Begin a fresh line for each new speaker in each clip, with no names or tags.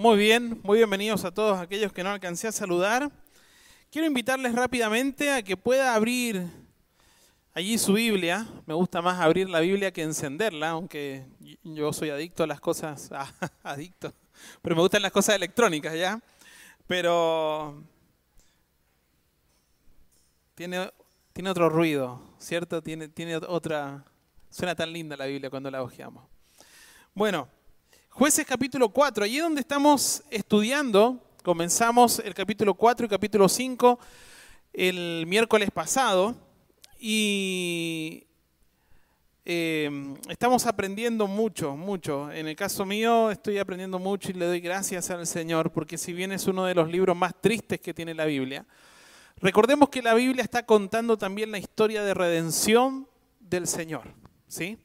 Muy bien, muy bienvenidos a todos aquellos que no alcancé a saludar. Quiero invitarles rápidamente a que pueda abrir allí su Biblia. Me gusta más abrir la Biblia que encenderla, aunque yo soy adicto a las cosas, ah, adicto, pero me gustan las cosas electrónicas, ¿ya? Pero tiene, tiene otro ruido, ¿cierto? Tiene, tiene otra... Suena tan linda la Biblia cuando la hojeamos. Bueno, Jueces capítulo 4, allí donde estamos estudiando, comenzamos el capítulo 4 y capítulo 5 el miércoles pasado y eh, estamos aprendiendo mucho, mucho. En el caso mío estoy aprendiendo mucho y le doy gracias al Señor porque si bien es uno de los libros más tristes que tiene la Biblia, recordemos que la Biblia está contando también la historia de redención del Señor, ¿sí?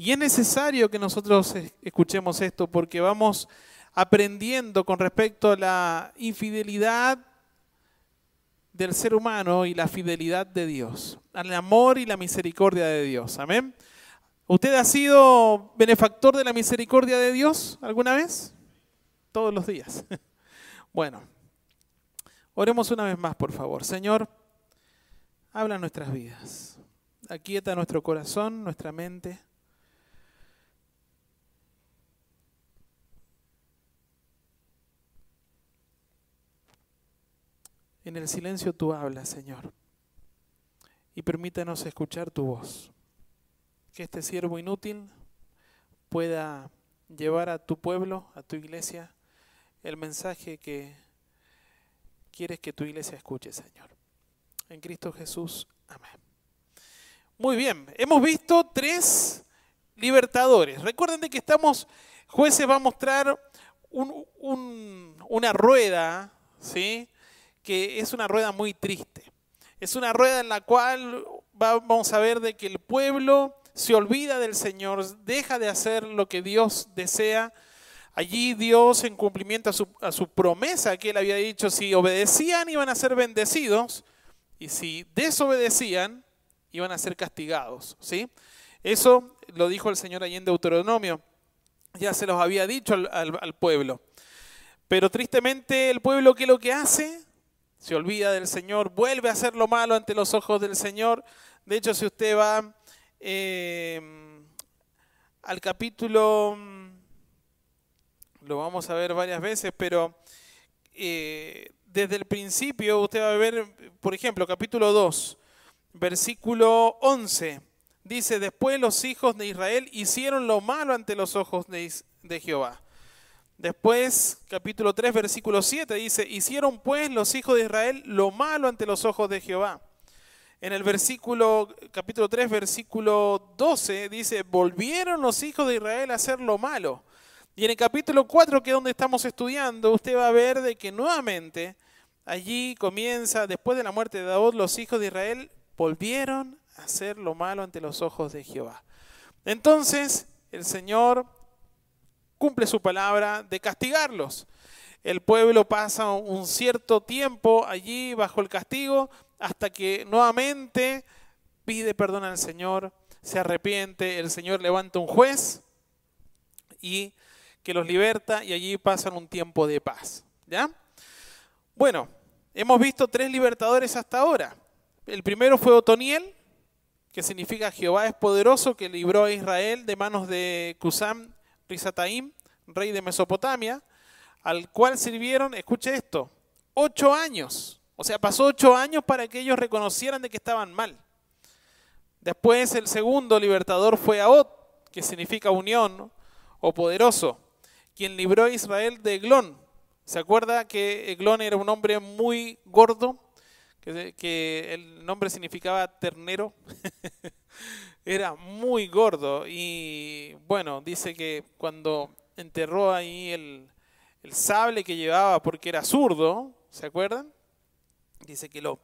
Y es necesario que nosotros escuchemos esto porque vamos aprendiendo con respecto a la infidelidad del ser humano y la fidelidad de Dios, al amor y la misericordia de Dios. Amén. ¿Usted ha sido benefactor de la misericordia de Dios alguna vez? Todos los días. Bueno, oremos una vez más, por favor. Señor, habla nuestras vidas. Aquieta nuestro corazón, nuestra mente. En el silencio tú hablas, Señor. Y permítanos escuchar tu voz. Que este siervo inútil pueda llevar a tu pueblo, a tu iglesia, el mensaje que quieres que tu iglesia escuche, Señor. En Cristo Jesús. Amén. Muy bien, hemos visto tres libertadores. Recuerden de que estamos, jueces va a mostrar una rueda, ¿sí? Que es una rueda muy triste. Es una rueda en la cual vamos a ver de que el pueblo se olvida del Señor, deja de hacer lo que Dios desea. Allí Dios, en cumplimiento a su, a su promesa que él había dicho, si obedecían iban a ser bendecidos y si desobedecían iban a ser castigados. ¿sí? Eso lo dijo el Señor allí en Deuteronomio. Ya se los había dicho al, al pueblo. Pero tristemente el pueblo, ¿qué es lo que hace? Se olvida del Señor, vuelve a hacer lo malo ante los ojos del Señor. De hecho, si usted va eh, al capítulo, lo vamos a ver varias veces, pero eh, desde el principio usted va a ver, por ejemplo, capítulo 2, versículo 11. Dice, después los hijos de Israel hicieron lo malo ante los ojos de Jehová. Después, capítulo 3, versículo 7 dice, hicieron pues los hijos de Israel lo malo ante los ojos de Jehová. En el versículo, capítulo 3, versículo 12 dice, volvieron los hijos de Israel a hacer lo malo. Y en el capítulo 4, que es donde estamos estudiando, usted va a ver de que nuevamente allí comienza, después de la muerte de Daud, los hijos de Israel volvieron a hacer lo malo ante los ojos de Jehová. Entonces, el Señor cumple su palabra de castigarlos. El pueblo pasa un cierto tiempo allí bajo el castigo hasta que nuevamente pide perdón al Señor, se arrepiente, el Señor levanta un juez y que los liberta y allí pasan un tiempo de paz. ¿Ya? Bueno, hemos visto tres libertadores hasta ahora. El primero fue Otoniel, que significa Jehová es poderoso, que libró a Israel de manos de Cusam Rizataim, rey de Mesopotamia, al cual sirvieron, escuche esto, ocho años. O sea, pasó ocho años para que ellos reconocieran de que estaban mal. Después el segundo libertador fue Aot, que significa unión o poderoso, quien libró a Israel de Eglón. ¿Se acuerda que Eglón era un hombre muy gordo? Que, que el nombre significaba ternero. era muy gordo y bueno, dice que cuando enterró ahí el, sable que llevaba porque era zurdo, ¿se acuerdan? Dice que lo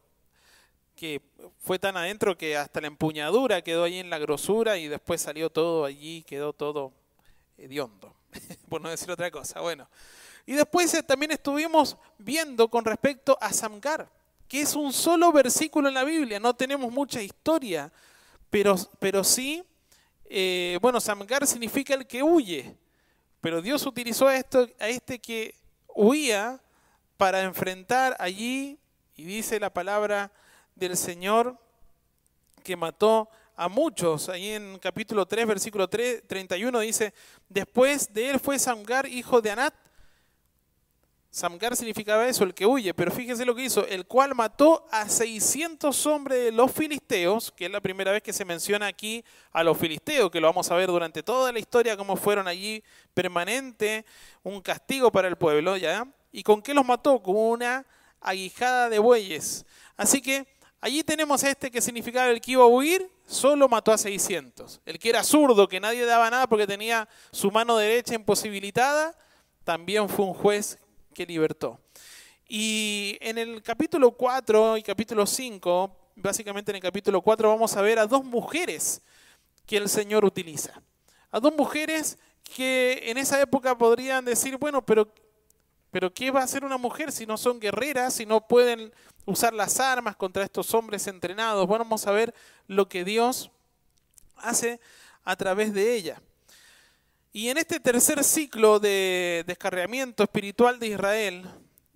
que fue tan adentro que hasta la empuñadura quedó ahí en la grosura y después salió todo allí, quedó todo hediondo, por no decir otra cosa. Bueno, y después eh, también estuvimos viendo con respecto a Samgar, que es un solo versículo en la Biblia, no tenemos mucha historia pero, pero sí, eh, bueno, Samgar significa el que huye, Pero Dios utilizó a, esto, a este que huía para enfrentar allí, y dice la palabra del Señor, que mató a muchos. Ahí en capítulo 3, versículo 3, 31 dice, después de él fue Samgar, hijo de Anat, Samgar significaba eso, el que huye, pero fíjense lo que hizo, el cual mató a 600 hombres de los filisteos, que es la primera vez que se menciona aquí a los filisteos, que lo vamos a ver durante toda la historia, cómo fueron allí permanente, un castigo para el pueblo, ¿ya? ¿Y con qué los mató? Con una aguijada de bueyes. Así que allí tenemos este que significaba el que iba a huir, solo mató a 600. El que era zurdo, que nadie daba nada porque tenía su mano derecha imposibilitada, también fue un juez que libertó. Y en el capítulo 4 y capítulo 5, básicamente en el capítulo 4 vamos a ver a dos mujeres que el Señor utiliza. A dos mujeres que en esa época podrían decir, bueno, pero, pero ¿qué va a hacer una mujer si no son guerreras, si no pueden usar las armas contra estos hombres entrenados? Bueno, vamos a ver lo que Dios hace a través de ella. Y en este tercer ciclo de descarriamiento espiritual de Israel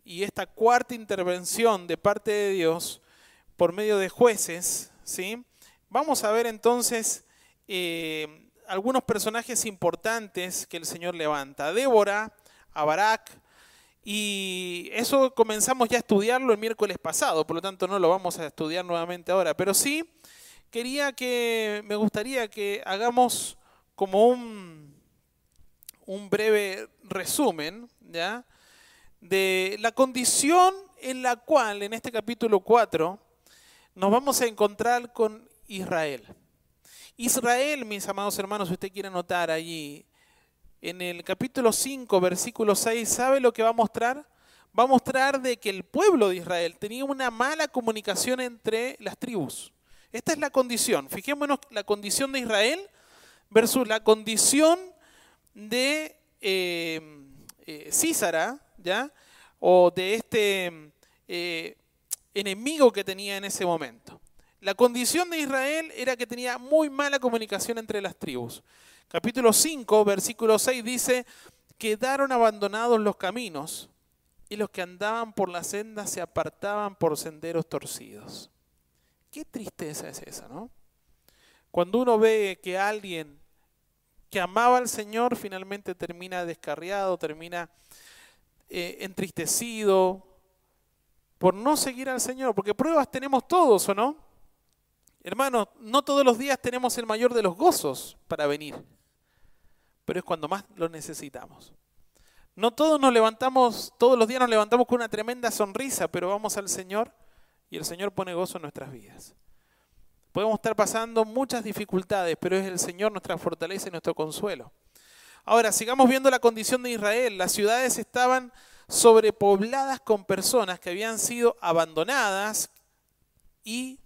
y esta cuarta intervención de parte de Dios por medio de jueces, ¿sí? vamos a ver entonces eh, algunos personajes importantes que el Señor levanta. Débora, a Barak, y eso comenzamos ya a estudiarlo el miércoles pasado, por lo tanto no lo vamos a estudiar nuevamente ahora, pero sí quería que, me gustaría que hagamos como un un breve resumen ¿ya? de la condición en la cual en este capítulo 4 nos vamos a encontrar con Israel. Israel, mis amados hermanos, si usted quiere notar allí, en el capítulo 5, versículo 6, ¿sabe lo que va a mostrar? Va a mostrar de que el pueblo de Israel tenía una mala comunicación entre las tribus. Esta es la condición. Fijémonos la condición de Israel versus la condición de eh, eh, Císara, ¿ya? O de este eh, enemigo que tenía en ese momento. La condición de Israel era que tenía muy mala comunicación entre las tribus. Capítulo 5, versículo 6 dice, quedaron abandonados los caminos y los que andaban por la senda se apartaban por senderos torcidos. Qué tristeza es esa, ¿no? Cuando uno ve que alguien que amaba al Señor finalmente termina descarriado, termina eh, entristecido por no seguir al Señor, porque pruebas tenemos todos, ¿o no? Hermanos, no todos los días tenemos el mayor de los gozos para venir, pero es cuando más lo necesitamos. No todos nos levantamos, todos los días nos levantamos con una tremenda sonrisa, pero vamos al Señor y el Señor pone gozo en nuestras vidas. Podemos estar pasando muchas dificultades, pero es el Señor nuestra fortaleza y nuestro consuelo. Ahora, sigamos viendo la condición de Israel. Las ciudades estaban sobrepobladas con personas que habían sido abandonadas y,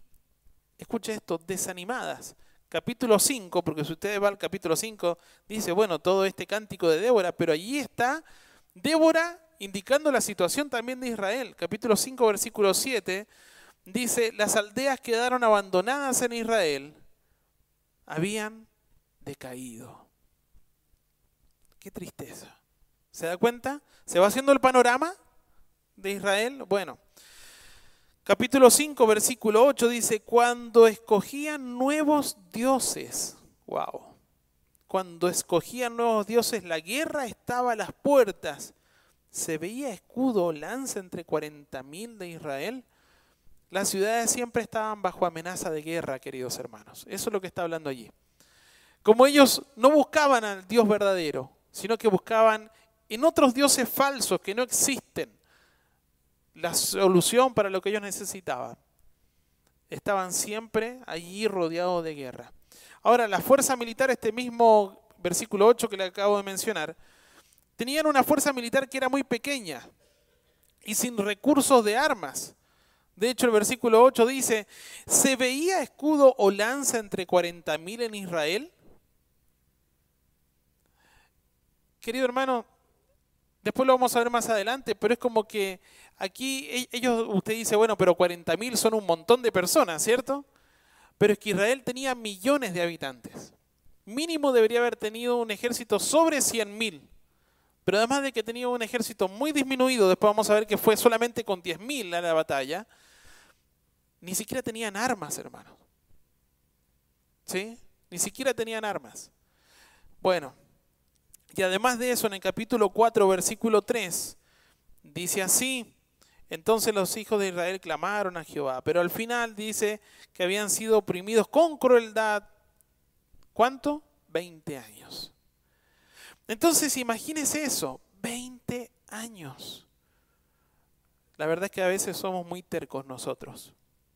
escuche esto, desanimadas. Capítulo 5, porque si usted va al capítulo 5, dice, bueno, todo este cántico de Débora, pero allí está Débora indicando la situación también de Israel. Capítulo 5, versículo 7 dice, las aldeas quedaron abandonadas en Israel, habían decaído. Qué tristeza. ¿Se da cuenta? ¿Se va haciendo el panorama de Israel? Bueno, capítulo 5, versículo 8 dice, cuando escogían nuevos dioses, wow, cuando escogían nuevos dioses, la guerra estaba a las puertas. ¿Se veía escudo o lanza entre 40.000 de Israel? Las ciudades siempre estaban bajo amenaza de guerra, queridos hermanos. Eso es lo que está hablando allí. Como ellos no buscaban al Dios verdadero, sino que buscaban en otros dioses falsos que no existen la solución para lo que ellos necesitaban. Estaban siempre allí rodeados de guerra. Ahora, la fuerza militar, este mismo versículo 8 que le acabo de mencionar, tenían una fuerza militar que era muy pequeña y sin recursos de armas. De hecho, el versículo 8 dice, ¿se veía escudo o lanza entre 40.000 en Israel? Querido hermano, después lo vamos a ver más adelante, pero es como que aquí e-, ellos, usted dice, bueno, pero 40.000 son un montón de personas, ¿cierto? Pero es que Israel tenía millones de habitantes. Mínimo debería haber tenido un ejército sobre 100.000. Pero además de que tenía un ejército muy disminuido, después vamos a ver que fue solamente con 10.000 a la batalla, ni siquiera tenían armas, hermanos. ¿Sí? Ni siquiera tenían armas. Bueno, y además de eso, en el capítulo 4, versículo 3, dice así, entonces los hijos de Israel clamaron a Jehová, pero al final dice que habían sido oprimidos con crueldad. ¿Cuánto? 20 años. Entonces imagínese eso, 20 años. La verdad es que a veces somos muy tercos nosotros,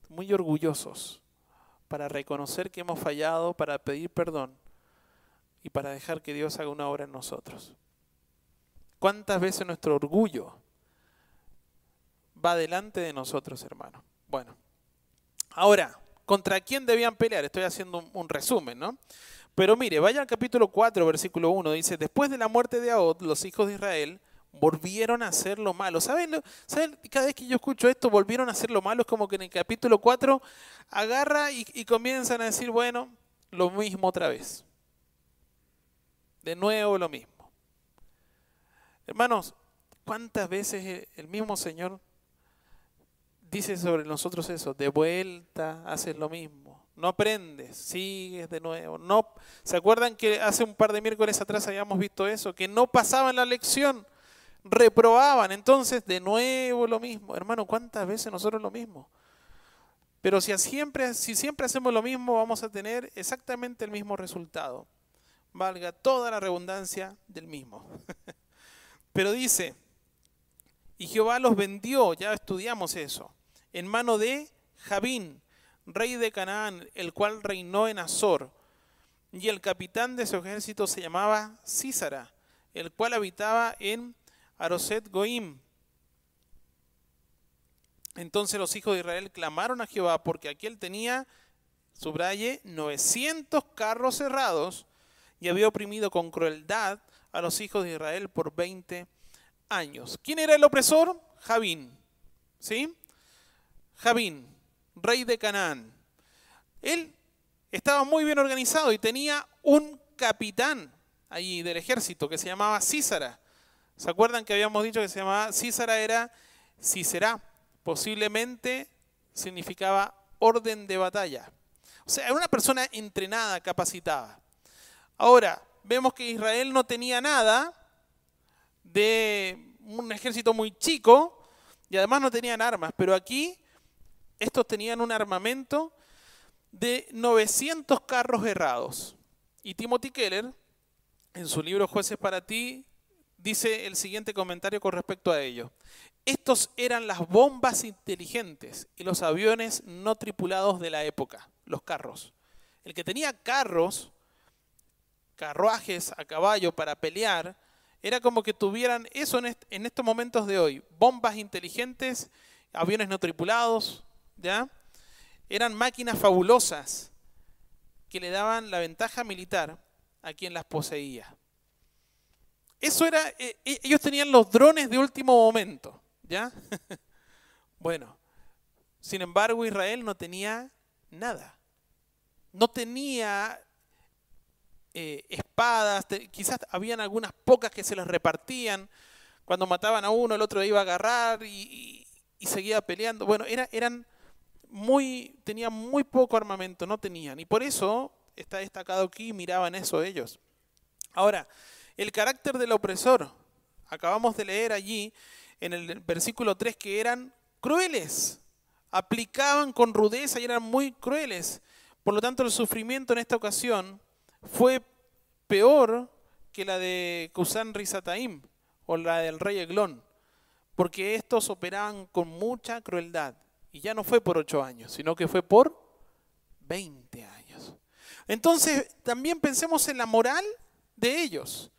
muy orgullosos para reconocer que hemos fallado, para pedir perdón y para dejar que Dios haga una obra en nosotros. ¿Cuántas veces nuestro orgullo va delante de nosotros, hermano? Bueno, ahora, ¿contra quién debían pelear? Estoy haciendo un, resumen, ¿no? Pero mire, vaya al capítulo 4, versículo 1, dice, después de la muerte de Ahod, los hijos de Israel volvieron a hacer lo malo. ¿Saben? ¿Saben? Cada vez que yo escucho esto, volvieron a hacer lo malo, es como que en el capítulo 4 agarra y, y comienzan a decir, bueno, lo mismo otra vez. De nuevo lo mismo. Hermanos, ¿cuántas veces el mismo Señor dice sobre nosotros eso? De vuelta haces lo mismo. No aprendes, sigues de nuevo. No, ¿Se acuerdan que hace un par de miércoles atrás habíamos visto eso? Que no pasaban la lección reprobaban. Entonces, de nuevo lo mismo. Hermano, ¿cuántas veces nosotros lo mismo? Pero si siempre, si siempre hacemos lo mismo, vamos a tener exactamente el mismo resultado. Valga toda la redundancia del mismo. Pero dice, y Jehová los vendió, ya estudiamos eso, en mano de Jabín, rey de Canaán, el cual reinó en Azor. Y el capitán de su ejército se llamaba Císara, el cual habitaba en Aroset Goim. Entonces los hijos de Israel clamaron a Jehová porque aquel tenía, subraye, 900 carros cerrados y había oprimido con crueldad a los hijos de Israel por 20 años. ¿Quién era el opresor? Javín. ¿Sí? Javín, rey de Canaán. Él estaba muy bien organizado y tenía un capitán allí del ejército que se llamaba Císara. ¿Se acuerdan que habíamos dicho que se llamaba Císara era Cícera? Posiblemente significaba orden de batalla. O sea, era una persona entrenada, capacitada. Ahora, vemos que Israel no tenía nada de un ejército muy chico y además no tenían armas, pero aquí estos tenían un armamento de 900 carros errados. Y Timothy Keller, en su libro Jueces para ti, dice el siguiente comentario con respecto a ello. Estos eran las bombas inteligentes y los aviones no tripulados de la época, los carros. El que tenía carros, carruajes a caballo para pelear, era como que tuvieran eso en, estos momentos de hoy, bombas inteligentes, aviones no tripulados, ¿ya? Eran máquinas fabulosas que le daban la ventaja militar a quien las poseía. Eso era, eh, eh, ellos tenían los drones de último momento, ¿ya? bueno, sin embargo Israel no tenía nada. No tenía eh, espadas, quizás habían algunas pocas que se les repartían. Cuando mataban a uno, el otro iba a agarrar y, y seguía peleando. Bueno, era, eran muy, tenían muy poco armamento, no tenían. Y por eso está destacado aquí, miraban eso ellos. Ahora, el carácter del opresor. Acabamos de leer allí en el versículo 3 que eran crueles, aplicaban con rudeza y eran muy crueles. Por lo tanto, el sufrimiento en esta ocasión fue peor que la de Kusan Rizataim o la del rey Eglón, porque estos operaban con mucha crueldad. Y ya no fue por ocho años, sino que fue por 20 años. Entonces, también pensemos en la moral de ellos.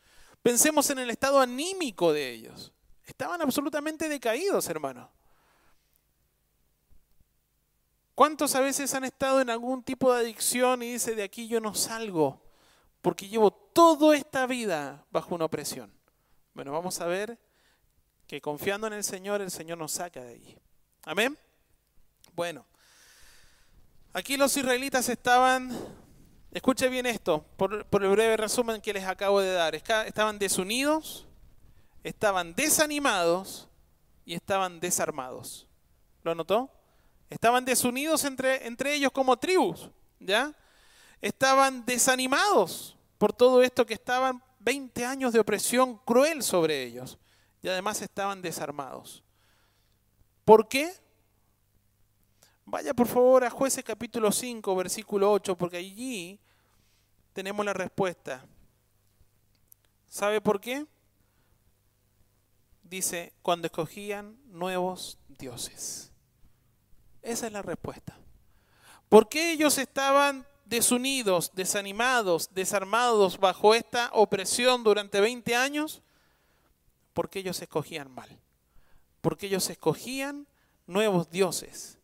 Pensemos en el estado anímico de ellos. Estaban absolutamente decaídos, hermano. ¿Cuántos a veces han estado en algún tipo de adicción y dice, de aquí yo no salgo porque llevo toda esta vida bajo una opresión? Bueno, vamos a ver que confiando en el Señor, el Señor nos saca de allí. Amén. Bueno, aquí los israelitas estaban Escuche bien esto, por, el breve resumen que les acabo de dar. Estaban desunidos, estaban desanimados y estaban desarmados. ¿Lo notó? Estaban desunidos entre, entre ellos como tribus, ¿ya? Estaban desanimados por todo esto que estaban 20 años de opresión cruel sobre ellos. Y además estaban desarmados. ¿Por qué? Vaya por favor a jueces capítulo 5, versículo 8, porque allí tenemos la respuesta. ¿Sabe por qué? Dice, cuando escogían nuevos dioses. Esa es la respuesta. ¿Por qué ellos estaban desunidos, desanimados, desarmados bajo esta opresión durante 20 años? Porque ellos escogían mal. Porque ellos escogían nuevos dioses.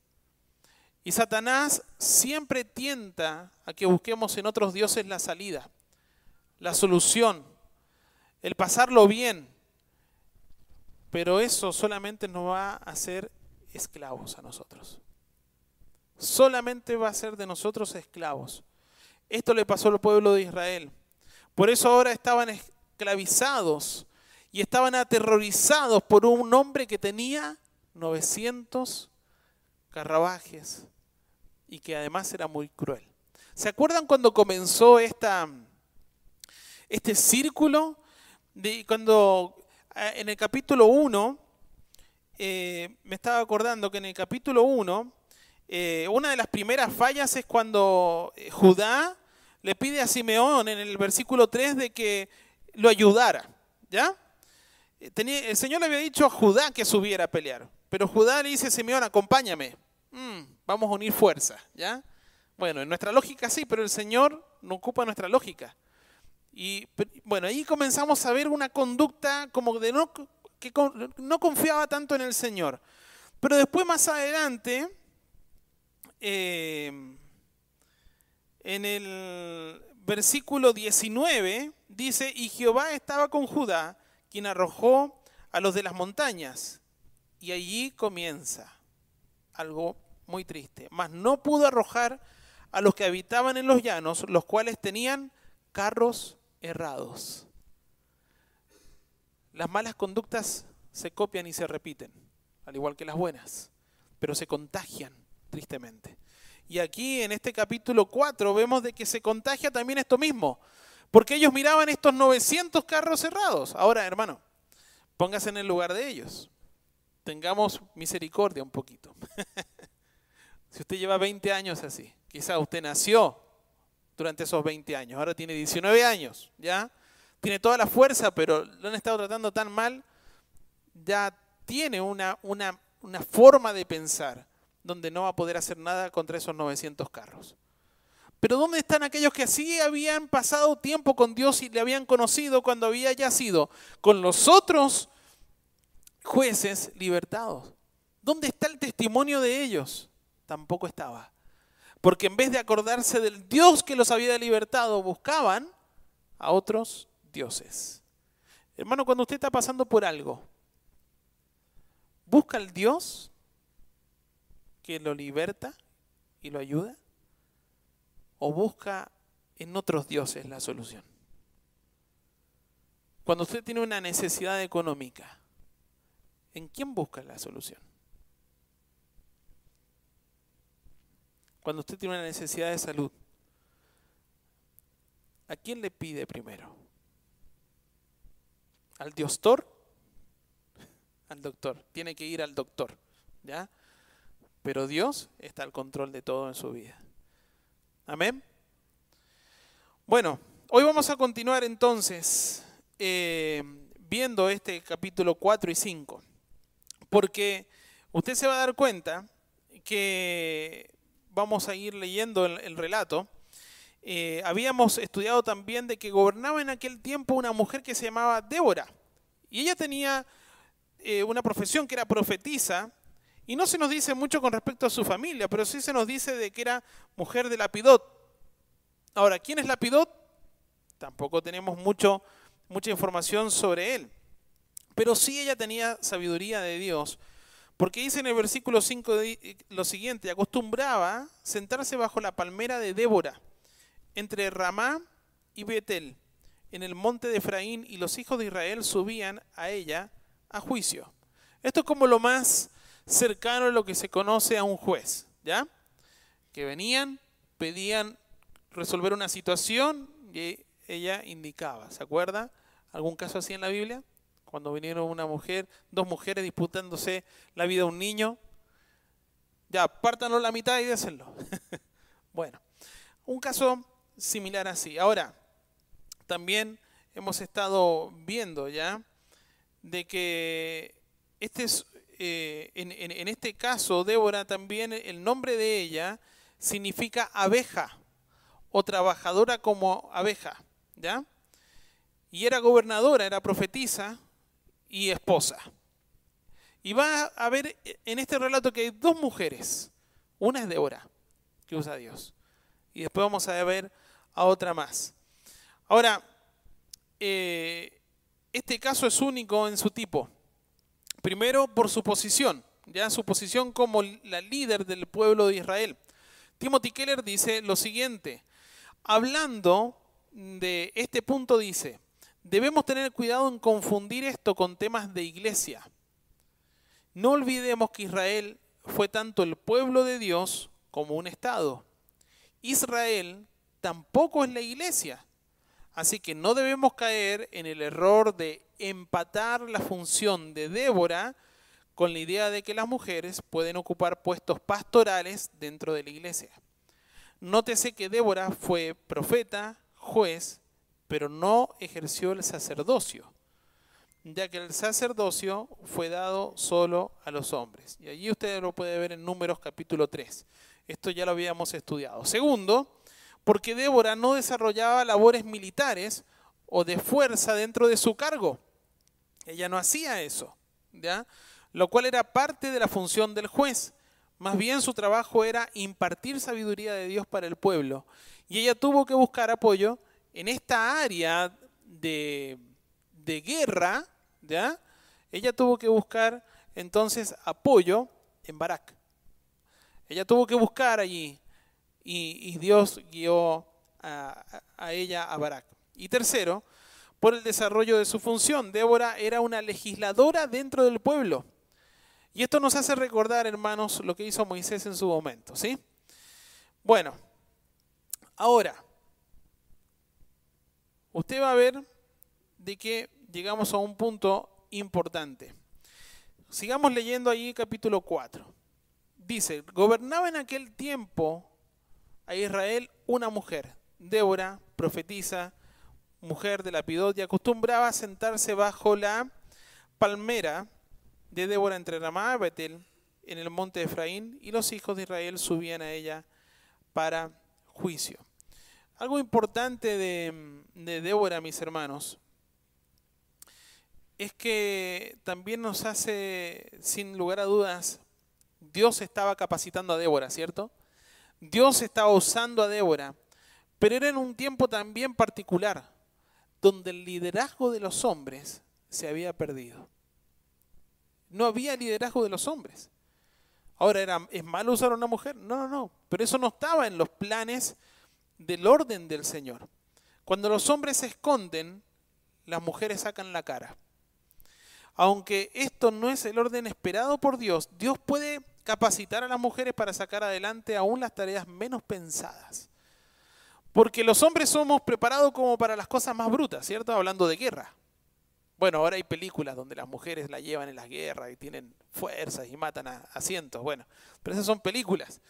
Y Satanás siempre tienta a que busquemos en otros dioses la salida, la solución, el pasarlo bien. Pero eso solamente nos va a hacer esclavos a nosotros. Solamente va a ser de nosotros esclavos. Esto le pasó al pueblo de Israel. Por eso ahora estaban esclavizados y estaban aterrorizados por un hombre que tenía 900 carrabajes y que además era muy cruel. ¿Se acuerdan cuando comenzó este círculo? De cuando eh, en el capítulo 1, eh, me estaba acordando que en el capítulo 1, eh, una de las primeras fallas es cuando Judá le pide a Simeón en el versículo 3 de que lo ayudara. ¿Ya? el Señor le había dicho a Judá que subiera a pelear, pero Judá le dice a Simeón, acompáñame. Mm, vamos a unir fuerzas, ¿ya? Bueno, en nuestra lógica sí, pero el Señor no ocupa nuestra lógica. Y bueno, ahí comenzamos a ver una conducta como de no, que no confiaba tanto en el Señor. Pero después más adelante, eh, en el versículo 19, dice, y Jehová estaba con Judá, quien arrojó a los de las montañas. Y allí comienza algo muy triste. Mas no pudo arrojar a los que habitaban en los llanos, los cuales tenían carros errados. Las malas conductas se copian y se repiten, al igual que las buenas, pero se contagian tristemente. Y aquí en este capítulo 4 vemos de que se contagia también esto mismo, porque ellos miraban estos 900 carros cerrados. Ahora, hermano, póngase en el lugar de ellos. Tengamos misericordia un poquito. Si usted lleva 20 años así, quizá usted nació durante esos 20 años, ahora tiene 19 años, ¿ya? Tiene toda la fuerza, pero lo han estado tratando tan mal, ya tiene una, una, una forma de pensar donde no va a poder hacer nada contra esos 900 carros. Pero ¿dónde están aquellos que sí habían pasado tiempo con Dios y le habían conocido cuando había ya sido con los otros jueces libertados? ¿Dónde está el testimonio de ellos? Tampoco estaba. Porque en vez de acordarse del Dios que los había libertado, buscaban a otros dioses. Hermano, cuando usted está pasando por algo, ¿busca al Dios que lo liberta y lo ayuda? ¿O busca en otros dioses la solución? Cuando usted tiene una necesidad económica, ¿en quién busca la solución? Cuando usted tiene una necesidad de salud, ¿a quién le pide primero? ¿Al doctor? Al doctor. Tiene que ir al doctor. ¿Ya? Pero Dios está al control de todo en su vida. Amén. Bueno, hoy vamos a continuar entonces eh, viendo este capítulo 4 y 5. Porque usted se va a dar cuenta que vamos a ir leyendo el, relato, eh, habíamos estudiado también de que gobernaba en aquel tiempo una mujer que se llamaba Débora. Y ella tenía eh, una profesión que era profetisa, y no se nos dice mucho con respecto a su familia, pero sí se nos dice de que era mujer de Lapidot. Ahora, ¿quién es Lapidot? Tampoco tenemos mucho, mucha información sobre él. Pero sí ella tenía sabiduría de Dios porque dice en el versículo 5 lo siguiente, acostumbraba sentarse bajo la palmera de Débora, entre Ramá y Betel, en el monte de Efraín y los hijos de Israel subían a ella a juicio. Esto es como lo más cercano a lo que se conoce a un juez, ¿ya? Que venían, pedían resolver una situación y ella indicaba, ¿se acuerda? ¿Algún caso así en la Biblia? Cuando vinieron una mujer, dos mujeres disputándose la vida de un niño. Ya, pártanlo la mitad y désenlo. bueno, un caso similar así. Ahora, también hemos estado viendo ya de que este es, eh, en, este caso, Débora también, el nombre de ella significa abeja o trabajadora como abeja, ¿ya? Y era gobernadora, era profetisa y esposa. Y va a ver en este relato que hay dos mujeres. Una es Débora, que usa Dios. Y después vamos a ver a otra más. Ahora, eh, este caso es único en su tipo. Primero, por su posición, ya su posición como la líder del pueblo de Israel. Timothy Keller dice lo siguiente, hablando de este punto dice, debemos tener cuidado en confundir esto con temas de iglesia. No olvidemos que Israel fue tanto el pueblo de Dios como un Estado. Israel tampoco es la iglesia. Así que no debemos caer en el error de empatar la función de Débora con la idea de que las mujeres pueden ocupar puestos pastorales dentro de la iglesia. Nótese que Débora fue profeta, juez, pero no ejerció el sacerdocio, ya que el sacerdocio fue dado solo a los hombres. Y allí usted lo puede ver en Números capítulo 3. Esto ya lo habíamos estudiado. Segundo, porque Débora no desarrollaba labores militares o de fuerza dentro de su cargo. Ella no hacía eso, ¿ya? Lo cual era parte de la función del juez. Más bien su trabajo era impartir sabiduría de Dios para el pueblo. Y ella tuvo que buscar apoyo en esta área de, de guerra, ¿ya? Ella tuvo que buscar entonces apoyo en Barak. Ella tuvo que buscar allí y, Dios guió a, ella a Barak. Y tercero, por el desarrollo de su función. Débora era una legisladora dentro del pueblo. Y esto nos hace recordar, hermanos, lo que hizo Moisés en su momento, ¿sí? Bueno, ahora, usted va a ver de que llegamos a un punto importante. Sigamos leyendo ahí capítulo 4. Dice, gobernaba en aquel tiempo a Israel una mujer, Débora, profetisa, mujer de la Pidot, y acostumbraba a sentarse bajo la palmera de Débora entre Ramá y Betel, en el monte de Efraín, y los hijos de Israel subían a ella para juicio. Algo importante de, Débora, mis hermanos, es que también nos hace, sin lugar a dudas, Dios estaba capacitando a Débora, ¿cierto? Dios estaba usando a Débora, pero era en un tiempo también particular, donde el liderazgo de los hombres se había perdido. No había liderazgo de los hombres. Ahora, era, ¿es malo usar a una mujer? No, no, no. Pero eso no estaba en los planes del orden del Señor. Cuando los hombres se esconden, las mujeres sacan la cara. Aunque esto no es el orden esperado por Dios, Dios puede capacitar a las mujeres para sacar adelante aún las tareas menos pensadas. Porque los hombres somos preparados como para las cosas más brutas, ¿cierto? Hablando de guerra. Bueno, ahora hay películas donde las mujeres la llevan en las guerras y tienen fuerzas y matan a, cientos. Bueno, pero esas son películas.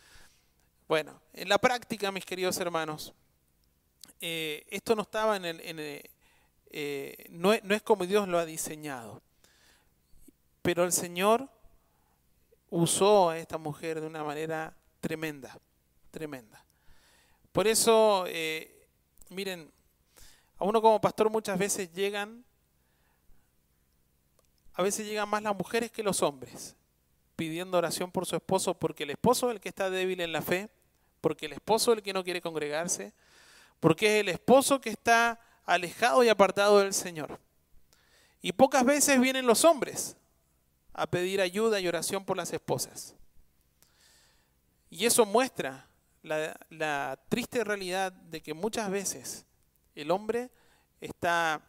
Bueno, en la práctica, mis queridos hermanos, eh, esto no estaba en el... Eh, no es como Dios lo ha diseñado. Pero el Señor usó a esta mujer de una manera tremenda, tremenda. Por eso, eh, miren, a uno como pastor muchas veces llegan, a veces llegan más las mujeres que los hombres, pidiendo oración por su esposo, porque el esposo es el que está débil en la fe, porque el esposo es el que no quiere congregarse, porque es el esposo que está alejado y apartado del Señor. Y pocas veces vienen los hombres a pedir ayuda y oración por las esposas. Y eso muestra la, triste realidad de que muchas veces el hombre está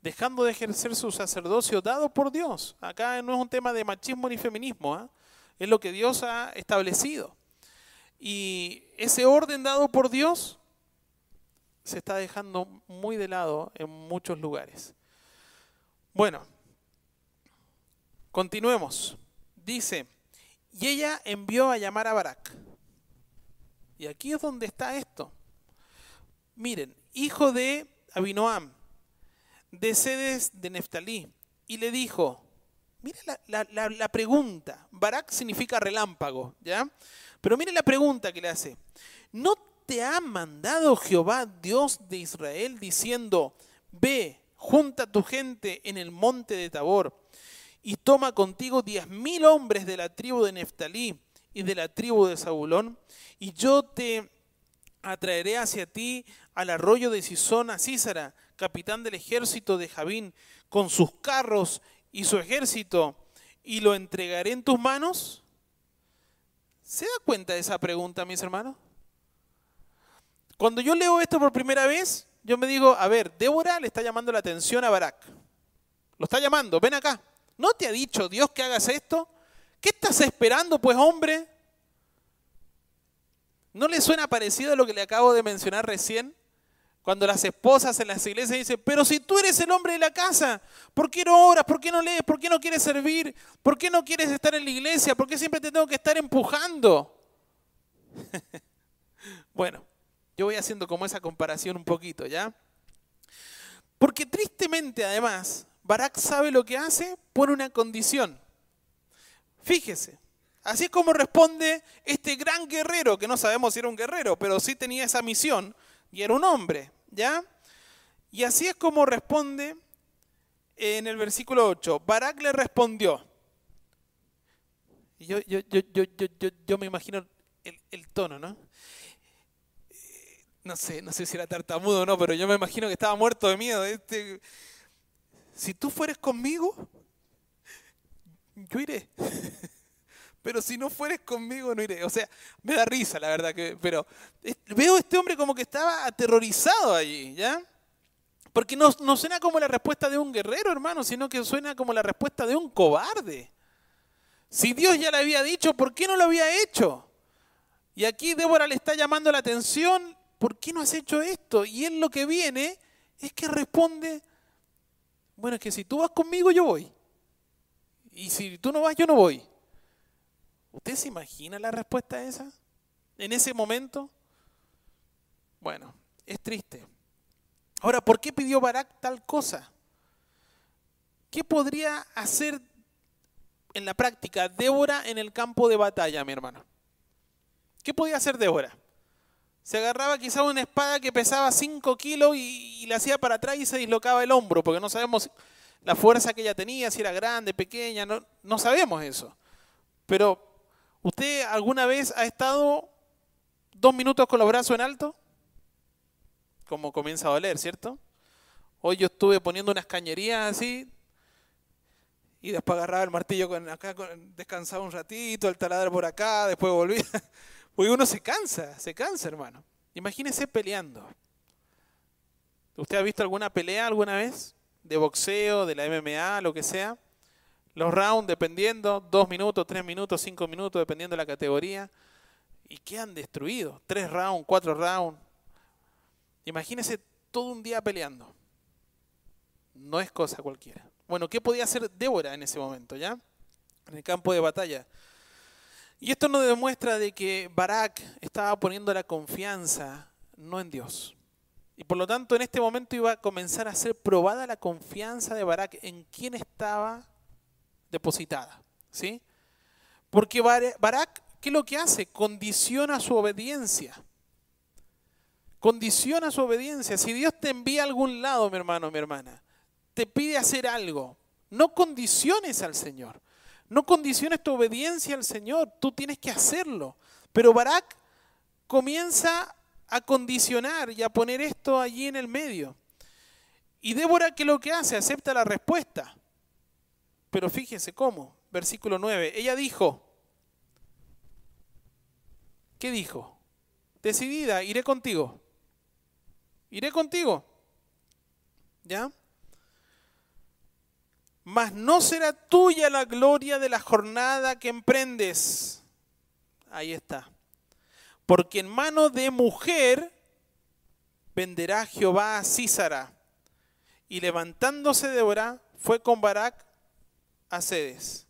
dejando de ejercer su sacerdocio dado por Dios. Acá no es un tema de machismo ni feminismo, ¿ah? es lo que Dios ha establecido. Y ese orden dado por Dios se está dejando muy de lado en muchos lugares. Bueno, continuemos. Dice, y ella envió a llamar a Barak. Y aquí es donde está esto. Miren, hijo de Abinoam, de sedes de Neftalí, y le dijo, mira la, pregunta, Barak significa relámpago, ¿ya? Pero mire la pregunta que le hace, ¿no te ha mandado Jehová, Dios de Israel, diciendo, ve, junta tu gente en el monte de Tabor, y toma contigo diez mil hombres de la tribu de Neftalí y de la tribu de Zabulón, y yo te atraeré hacia ti al arroyo de Sisón a Císara, capitán del ejército de Javín, con sus carros y su ejército, y lo entregaré en tus manos? ¿Se da cuenta de esa pregunta, mis hermanos? Cuando yo leo esto por primera vez, yo me digo, a ver, Débora le está llamando la atención a Barak. Lo está llamando, ven acá. ¿No te ha dicho Dios que hagas esto? ¿Qué estás esperando, pues, hombre? ¿No le suena parecido a lo que le acabo de mencionar recién? Cuando las esposas en las iglesias dicen, pero si tú eres el hombre de la casa, ¿por qué no oras? ¿Por qué no lees? ¿Por qué no quieres servir? ¿Por qué no quieres estar en la iglesia? ¿Por qué siempre te tengo que estar empujando? bueno, yo voy haciendo como esa comparación un poquito, ¿ya? Porque tristemente además, Barak sabe lo que hace, pone una condición. Fíjese, así es como responde este gran guerrero, que no sabemos si era un guerrero, pero sí tenía esa misión y era un hombre, ¿ya? Y así es como responde en el versículo 8. Barak le respondió. Yo, yo, yo, yo, me imagino el, tono, ¿no? No sé, no sé si era tartamudo o no, pero yo me imagino que estaba muerto de miedo. Este, si tú fueres conmigo, yo iré. pero si no fueres conmigo no iré. O sea, me da risa, la verdad, que, pero veo a este hombre como que estaba aterrorizado allí, ¿ya? Porque no, no suena como la respuesta de un guerrero, hermano, sino que suena como la respuesta de un cobarde. Si Dios ya le había dicho, ¿por qué no lo había hecho? Y aquí Débora le está llamando la atención, ¿por qué no has hecho esto? Y él lo que viene es que responde, bueno, es que si tú vas conmigo, yo voy. Y si tú no vas, yo no voy. ¿Usted se imagina la respuesta a esa? En ese momento. Bueno, es triste. Ahora, ¿por qué pidió Barak tal cosa? ¿Qué podría hacer en la práctica Débora en el campo de batalla, mi hermano? ¿Qué podía hacer Débora? Se agarraba quizá una espada que pesaba 5 kilos y, la hacía para atrás y se dislocaba el hombro, porque no sabemos la fuerza que ella tenía, si era grande, pequeña, no, no sabemos eso. Pero ¿Usted alguna vez ha estado dos minutos con los brazos en alto? Como comienza a doler, ¿cierto? Hoy yo estuve poniendo unas cañerías así y después agarraba el martillo con acá, descansaba un ratito, el taladro por acá, después volvía. Porque uno se cansa, se cansa, hermano. Imagínese peleando. ¿Usted ha visto alguna pelea alguna vez? De boxeo, de la MMA, lo que sea. Los rounds, dependiendo, dos minutos, tres minutos, cinco minutos, dependiendo de la categoría. ¿Y qué han destruido? Tres rounds, cuatro rounds. Imagínese todo un día peleando. No es cosa cualquiera. Bueno, ¿qué podía hacer Débora en ese momento, ya? En el campo de batalla. Y esto nos demuestra de que Barak estaba poniendo la confianza no en Dios. Y por lo tanto, en este momento iba a comenzar a ser probada la confianza de Barak en quién estaba depositada. ¿sí? Porque Barak, ¿qué es lo que hace? Condiciona su obediencia. Condiciona su obediencia. Si Dios te envía a algún lado, mi hermano, mi hermana, te pide hacer algo, no condiciones al Señor. No condiciones tu obediencia al Señor, tú tienes que hacerlo. Pero Barak comienza a condicionar y a poner esto allí en el medio. Y Débora, ¿qué es lo que hace? Acepta la respuesta. Pero fíjese cómo, versículo 9, ella dijo, ¿qué dijo? Decidida, iré contigo. Iré contigo. ¿Ya? Mas no será tuya la gloria de la jornada que emprendes. Ahí está. Porque en mano de mujer venderá Jehová a Císara. Y levantándose Débora, fue con Barak a Cedes.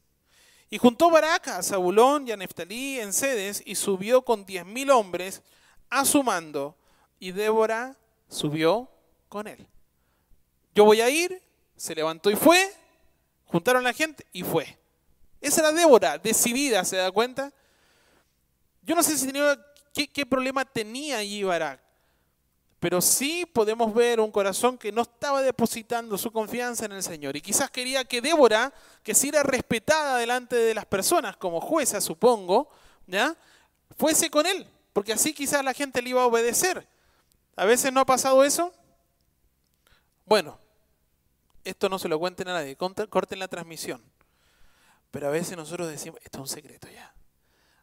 Y juntó Barak a Zabulón y a Neftalí en Cedes y subió con diez mil hombres a su mando. Y Débora subió con él. Yo voy a ir, se levantó y fue, juntaron la gente y fue. Esa era Débora, decidida, ¿se da cuenta? Yo no sé si tenía, qué, qué problema tenía allí Barak. Pero sí podemos ver un corazón que no estaba depositando su confianza en el Señor. Y quizás quería que Débora, que si era respetada delante de las personas como jueza, supongo, ¿ya? fuese con él. Porque así quizás la gente le iba a obedecer. ¿A veces no ha pasado eso? Bueno, esto no se lo cuenten a nadie, corten la transmisión. Pero a veces nosotros decimos, esto es un secreto ya.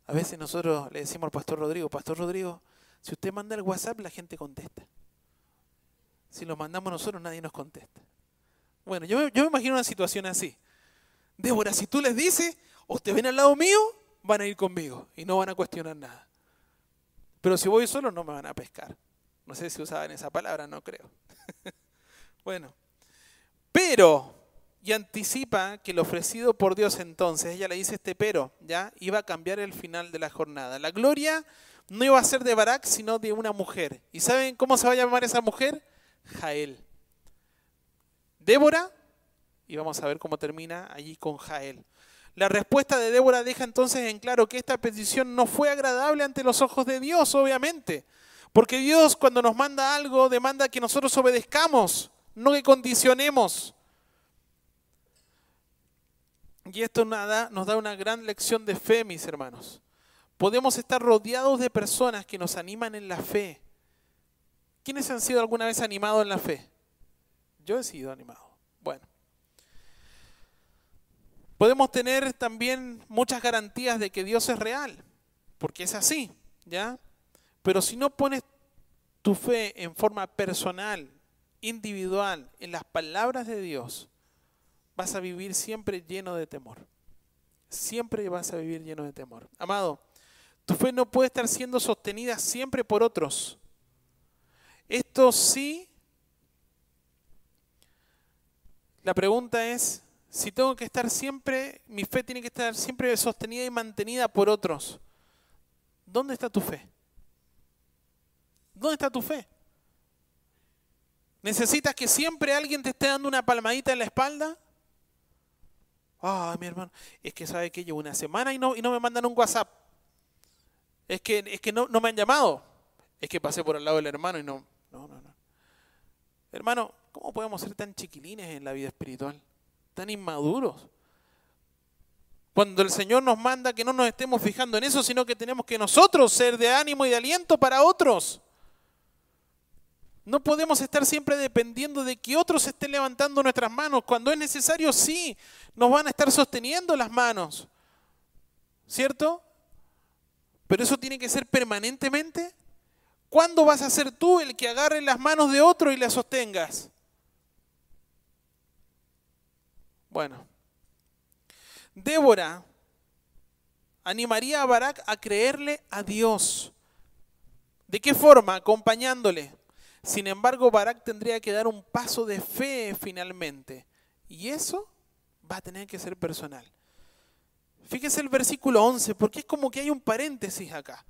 A veces nosotros le decimos al pastor Rodrigo, Pastor Rodrigo, si usted manda el WhatsApp, la gente contesta. Si lo mandamos nosotros, nadie nos contesta. Bueno, yo, me imagino una situación así. Débora, si tú les dices, o te ven al lado mío, van a ir conmigo y no van a cuestionar nada. Pero si voy solo, no me van a pescar. No sé si usaban esa palabra, no creo. bueno, pero, y anticipa que lo ofrecido por Dios entonces, ella le dice este pero, ¿ya? Iba a cambiar el final de la jornada. La gloria no iba a ser de Barak, sino de una mujer. ¿Y saben cómo se va a llamar esa mujer? Jael. Débora, y vamos a ver cómo termina allí con Jael. La respuesta de Débora deja entonces en claro que esta petición no fue agradable ante los ojos de Dios, obviamente. Porque Dios cuando nos manda algo demanda que nosotros obedezcamos, no que condicionemos. Y esto nos da una gran lección de fe, mis hermanos. Podemos estar rodeados de personas que nos animan en la fe. ¿Quiénes han sido alguna vez animados en la fe? Yo he sido animado. Bueno. Podemos tener también muchas garantías de que Dios es real, porque es así, ¿ya? Pero si no pones tu fe en forma personal, individual, en las palabras de Dios, vas a vivir siempre lleno de temor. Siempre vas a vivir lleno de temor. Amado, tu fe no puede estar siendo sostenida siempre por otros. Esto sí, la pregunta es, si tengo que estar siempre, mi fe tiene que estar siempre sostenida y mantenida por otros, ¿dónde está tu fe? ¿Dónde está tu fe? ¿Necesitas que siempre alguien te esté dando una palmadita en la espalda? Ay, mi hermano, es que sabe que llevo una semana y no, y no me mandan un WhatsApp es que, es que no, no me han llamado. Es que pasé por al lado del hermano y no. No, no, no. Hermano, ¿cómo podemos ser tan chiquilines en la vida espiritual? Tan inmaduros. Cuando el Señor nos manda que no nos estemos fijando en eso, sino que tenemos que nosotros ser de ánimo y de aliento para otros. No podemos estar siempre dependiendo de que otros estén levantando nuestras manos. Cuando es necesario, sí, nos van a estar sosteniendo las manos. ¿Cierto? Pero eso tiene que ser permanentemente. ¿Cuándo vas a ser tú el que agarre las manos de otro y las sostengas? Bueno, Débora animaría a Barak a creerle a Dios. ¿De qué forma? Acompañándole. Sin embargo, Barak tendría que dar un paso de fe finalmente. Y eso va a tener que ser personal. Fíjese el versículo 11, porque es como que hay un paréntesis acá.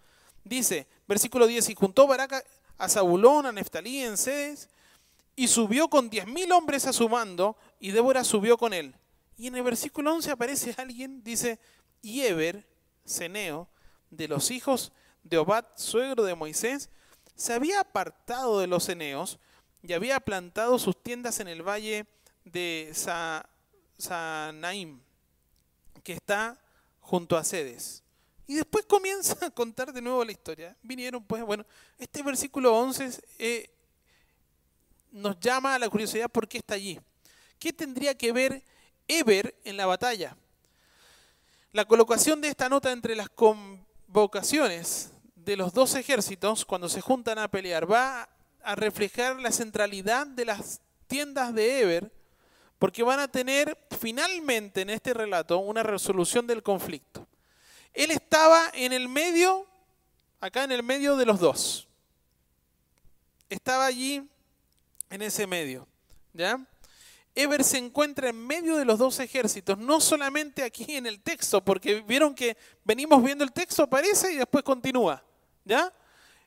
Dice, versículo 10, y juntó Barak a Zabulón, a Neftalí en Cedes, y subió con diez mil hombres a su mando, y Débora subió con él. Y en el versículo 11 aparece alguien, dice, y Eber, Ceneo, de los hijos de Obad, suegro de Moisés, se había apartado de los ceneos y había plantado sus tiendas en el valle de Sanaim, que está junto a Cedes. Y después comienza a contar de nuevo la historia. Vinieron, pues, bueno, este versículo 11 eh, nos llama a la curiosidad por qué está allí. ¿Qué tendría que ver Eber en la batalla? La colocación de esta nota entre las convocaciones de los dos ejércitos cuando se juntan a pelear va a reflejar la centralidad de las tiendas de Eber, porque van a tener finalmente en este relato una resolución del conflicto. Él estaba en el medio, acá en el medio de los dos. Estaba allí en ese medio. ¿Ya? Eber se encuentra en medio de los dos ejércitos, no solamente aquí en el texto, porque vieron que venimos viendo el texto, aparece y después continúa. ¿Ya?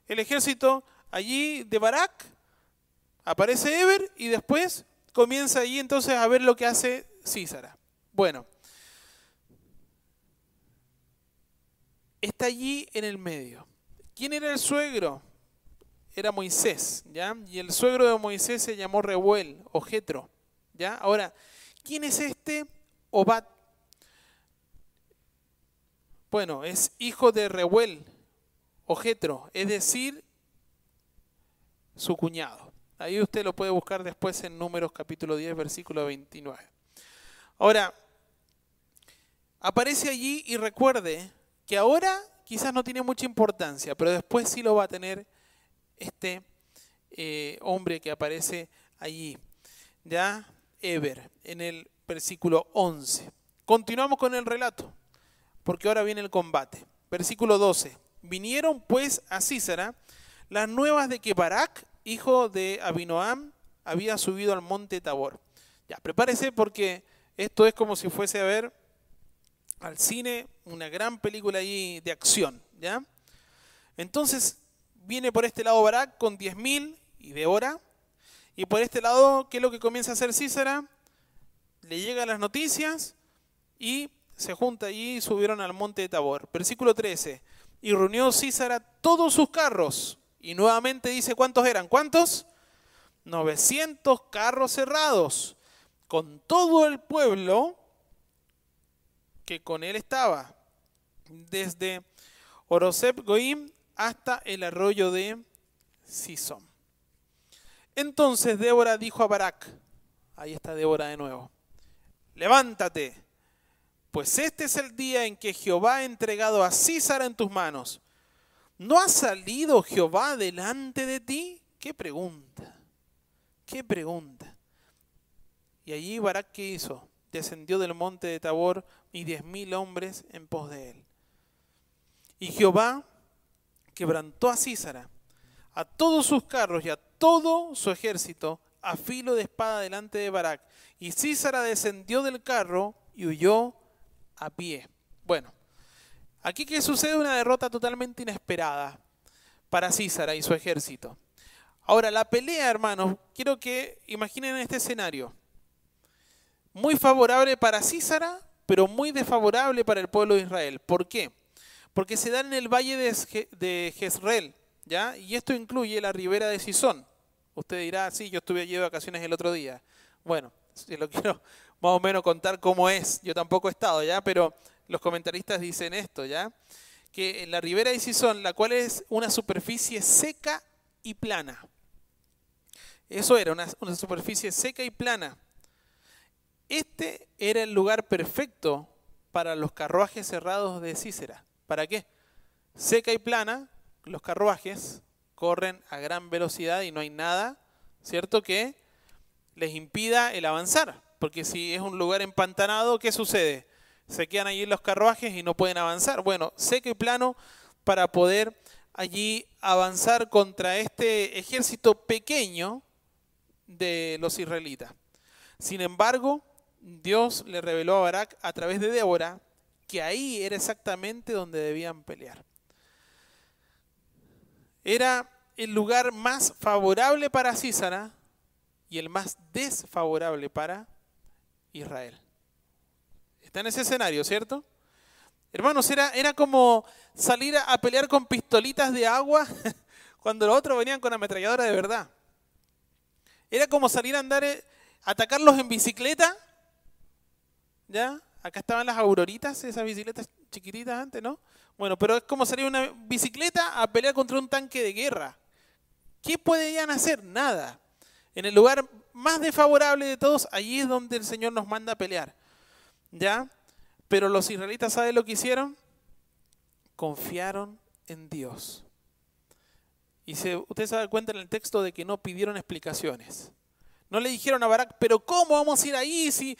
El ejército allí de Barak, aparece Eber y después comienza allí entonces a ver lo que hace Císara. Bueno, está allí en el medio. ¿Quién era el suegro? Era Moisés, ¿ya? Y el suegro de Moisés se llamó Reuel o Jetro, ¿ya? Ahora, ¿quién es este Obat? Bueno, es hijo de Reuel o Jetro, es decir, su cuñado. Ahí usted lo puede buscar después en Números capítulo 10, versículo 29. Ahora, aparece allí y recuerde que ahora quizás no tiene mucha importancia, pero después sí lo va a tener este eh, hombre que aparece allí. Ya, Eber, en el versículo 11. Continuamos con el relato, porque ahora viene el combate. Versículo 12. Vinieron pues a Císara las nuevas de que Barak, hijo de Abinoam, había subido al monte Tabor. Ya, prepárese porque esto es como si fuese a ver al cine una gran película de acción, ¿ya? Entonces viene por este lado Barak con 10.000 y de hora, y por este lado, ¿qué es lo que comienza a hacer Císara? Le llegan las noticias y se junta allí y subieron al monte de Tabor. Versículo 13. Y reunió Císara todos sus carros y nuevamente dice, ¿cuántos eran? ¿Cuántos? 900 carros cerrados, con todo el pueblo que con él estaba, desde Orosep Goim hasta el arroyo de Sison. Entonces Débora dijo a Barak, ahí está Débora de nuevo, levántate, pues este es el día en que Jehová ha entregado a Císara en tus manos ¿No ha salido Jehová delante de ti? ¿Qué pregunta? ¿Qué pregunta? Y allí Barak, ¿qué hizo? Descendió del monte de Tabor y diez mil hombres en pos de él. Y Jehová quebrantó a Císara, a todos sus carros y a todo su ejército, a filo de espada delante de Barak. Y Císara descendió del carro y huyó a pie. Bueno, Aquí que sucede una derrota totalmente inesperada para Císara y su ejército. Ahora, la pelea, hermanos, quiero que imaginen este escenario. Muy favorable para Císara, pero muy desfavorable para el pueblo de Israel. ¿Por qué? Porque se da en el valle de Jezreel, ¿ya? Y esto incluye la ribera de Sison. Usted dirá, sí, yo estuve allí de vacaciones el otro día. Bueno, si lo quiero más o menos contar cómo es. Yo tampoco he estado, ¿ya? Pero los comentaristas dicen esto, ¿ya? Que en la ribera de Sison, la cual es una superficie seca y plana. Eso era, una, una superficie seca y plana. Este era el lugar perfecto para los carruajes cerrados de Cícera. ¿Para qué? Seca y plana, los carruajes corren a gran velocidad y no hay nada, ¿cierto? Que les impida el avanzar. Porque si es un lugar empantanado, ¿qué sucede? Se quedan allí los carruajes y no pueden avanzar. Bueno, seco y plano para poder allí avanzar contra este ejército pequeño de los israelitas. Sin embargo, Dios le reveló a Barak a través de Débora que ahí era exactamente donde debían pelear. Era el lugar más favorable para Císara y el más desfavorable para Israel. Está en ese escenario, ¿cierto? Hermanos, era, era como salir a, pelear con pistolitas de agua cuando los otros venían con ametralladora de verdad. Era como salir a andar, eh, atacarlos en bicicleta. ¿Ya? Acá estaban las auroritas, esas bicicletas chiquititas antes, ¿no? Bueno, pero es como salir una bicicleta a pelear contra un tanque de guerra. ¿Qué podían hacer? Nada. En el lugar más desfavorable de todos, allí es donde el Señor nos manda a pelear. ¿Ya? Pero los israelitas, ¿saben lo que hicieron? Confiaron en Dios. Y se, usted se da cuenta en el texto de que no pidieron explicaciones. No le dijeron a Barak, pero ¿cómo vamos a ir ahí? Si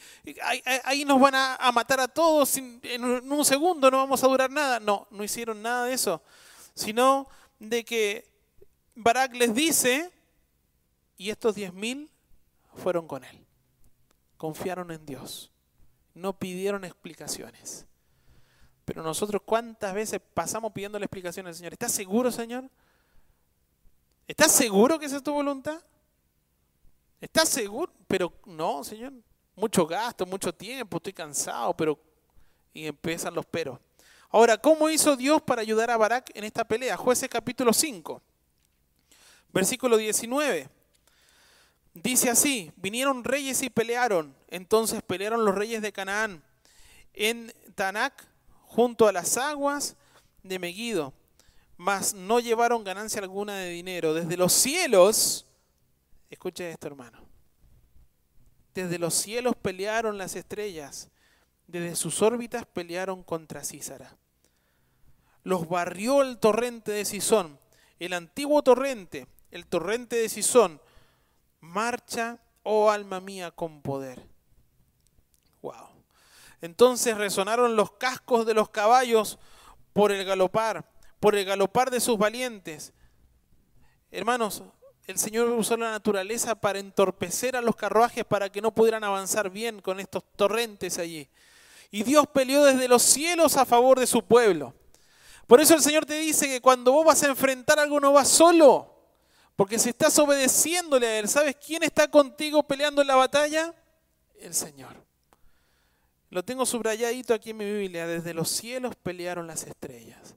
ahí, nos van a, matar a todos en un segundo, no vamos a durar nada. No, no hicieron nada de eso, sino de que Barak les dice, y estos diez mil fueron con él. Confiaron en Dios. No pidieron explicaciones. Pero nosotros cuántas veces pasamos pidiéndole explicaciones al Señor. ¿Estás seguro, Señor? ¿Estás seguro que esa es tu voluntad? ¿Estás seguro? Pero no, Señor. Mucho gasto, mucho tiempo, estoy cansado, pero... Y empiezan los peros. Ahora, ¿cómo hizo Dios para ayudar a Barak en esta pelea? Jueces capítulo 5, versículo 19. Dice así, vinieron reyes y pelearon. Entonces pelearon los reyes de Canaán en Tanac junto a las aguas de Megido, mas no llevaron ganancia alguna de dinero. Desde los cielos Escuche esto, hermano. Desde los cielos pelearon las estrellas, desde sus órbitas pelearon contra Císara. Los barrió el torrente de Sison, el antiguo torrente, el torrente de Sison. Marcha, oh alma mía, con poder. Wow. Entonces resonaron los cascos de los caballos por el galopar, por el galopar de sus valientes. Hermanos, el Señor usó la naturaleza para entorpecer a los carruajes para que no pudieran avanzar bien con estos torrentes allí. Y Dios peleó desde los cielos a favor de su pueblo. Por eso el Señor te dice que cuando vos vas a enfrentar algo no vas solo, porque si estás obedeciéndole a Él, ¿sabes quién está contigo peleando en la batalla? El Señor. Lo tengo subrayadito aquí en mi Biblia. Desde los cielos pelearon las estrellas.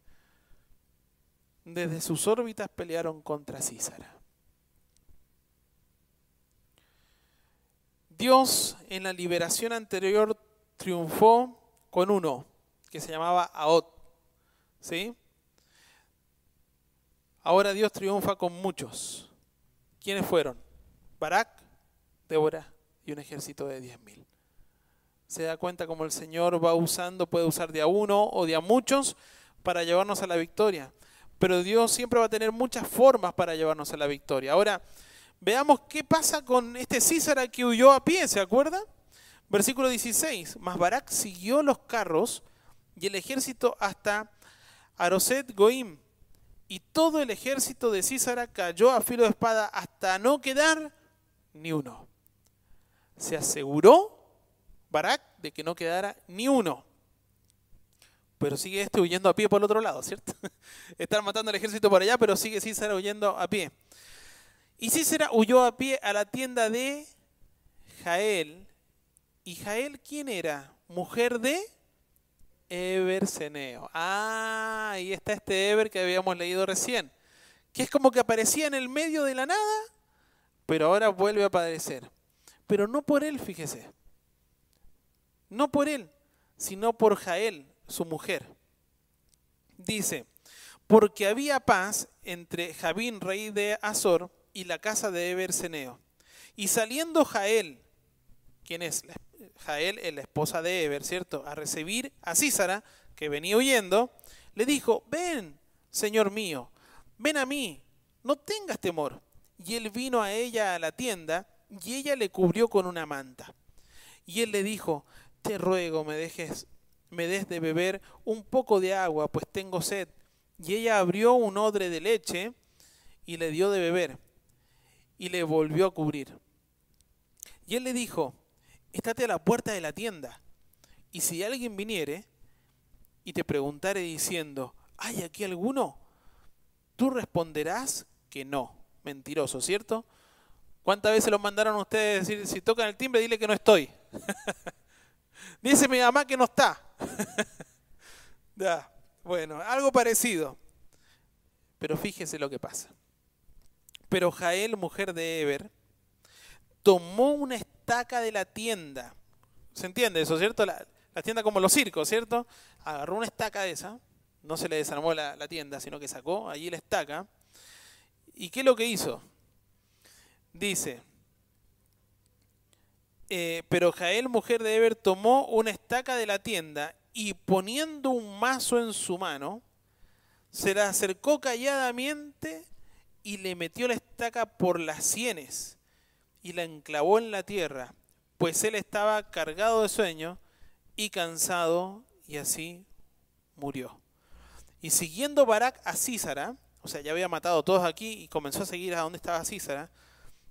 Desde sus órbitas pelearon contra Císara. Dios en la liberación anterior triunfó con uno que se llamaba Aot. ¿Sí? Ahora Dios triunfa con muchos. ¿Quiénes fueron? Barak, Débora y un ejército de 10.000. Se da cuenta como el Señor va usando, puede usar de a uno o de a muchos para llevarnos a la victoria. Pero Dios siempre va a tener muchas formas para llevarnos a la victoria. Ahora, Veamos qué pasa con este Císara que huyó a pie, ¿se acuerda? Versículo 16. Mas Barak siguió los carros y el ejército hasta Aroset Goim. Y todo el ejército de Císara cayó a filo de espada hasta no quedar ni uno. Se aseguró Barak de que no quedara ni uno. Pero sigue este huyendo a pie por el otro lado, ¿cierto? Están matando al ejército por allá, pero sigue Císara huyendo a pie. Y Cícera huyó a pie a la tienda de Jael. ¿Y Jael quién era? Mujer de Eberseneo. Ah, ahí está este Eber que habíamos leído recién. Que es como que aparecía en el medio de la nada, pero ahora vuelve a aparecer. Pero no por él, fíjese. No por él, sino por Jael, su mujer. Dice, porque había paz entre Jabín, rey de Azor, y la casa de Eber Y saliendo Jael, quien es? Jael la esposa de Eber, ¿cierto? A recibir a Císara, que venía huyendo, le dijo, ven, señor mío, ven a mí, no tengas temor. Y él vino a ella a la tienda, y ella le cubrió con una manta. Y él le dijo, te ruego me dejes, me des de beber un poco de agua, pues tengo sed. Y ella abrió un odre de leche y le dio de beber y le volvió a cubrir. Y él le dijo, estate a la puerta de la tienda, y si alguien viniere y te preguntare diciendo, ¿hay aquí alguno? Tú responderás que no. Mentiroso, ¿cierto? ¿Cuántas veces lo mandaron a ustedes decir, si tocan el timbre, dile que no estoy? Dice mi mamá que no está. bueno, algo parecido. Pero fíjese lo que pasa. Pero Jael, mujer de Eber, tomó una estaca de la tienda. ¿Se entiende eso, cierto? La, tienda como los circos, ¿cierto? Agarró una estaca de esa, no se le desarmó la, tienda, sino que sacó allí la estaca. ¿Y qué es lo que hizo? Dice, eh, pero Jael, mujer de Eber, tomó una estaca de la tienda y poniendo un mazo en su mano, se la acercó calladamente y le metió la estaca por las sienes y la enclavó en la tierra, pues él estaba cargado de sueño y cansado, y así murió. Y siguiendo Barak a Císara, o sea, ya había matado a todos aquí y comenzó a seguir a donde estaba Císara,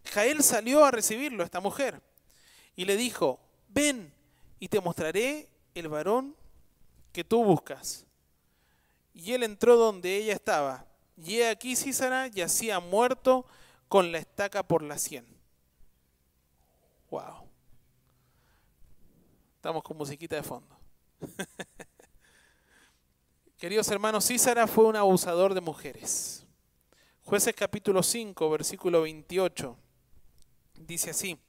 Jael salió a recibirlo, esta mujer, y le dijo, ven y te mostraré el varón que tú buscas. Y él entró donde ella estaba, y he aquí Císara yacía muerto con la estaca por la sien. Wow. Estamos con musiquita de fondo. Queridos hermanos, Císara fue un abusador de mujeres. Jueces capítulo 5, versículo 28. Dice así,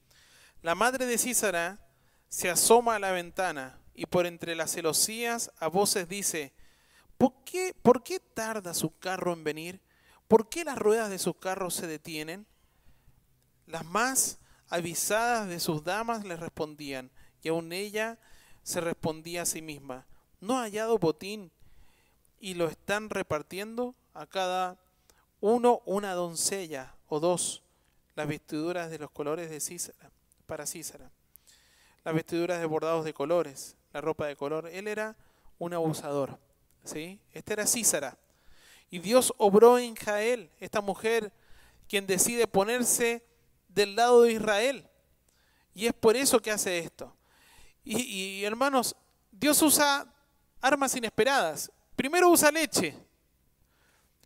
la madre de Císara se asoma a la ventana y por entre las celosías a voces dice, ¿por qué, ¿por qué tarda su carro en venir? ¿Por qué las ruedas de sus carros se detienen? Las más avisadas de sus damas le respondían, y aún ella se respondía a sí misma, ¿no ha hallado botín y lo están repartiendo a cada uno una doncella o dos? las vestiduras de los colores de Císara, para Císara, las vestiduras de bordados de colores, la ropa de color. Él era un abusador. ¿sí? Este era Císara. Y Dios obró en Jael, esta mujer, quien decide ponerse del lado de Israel. Y es por eso que hace esto. Y, hermanos, Dios usa armas inesperadas. Primero usa leche.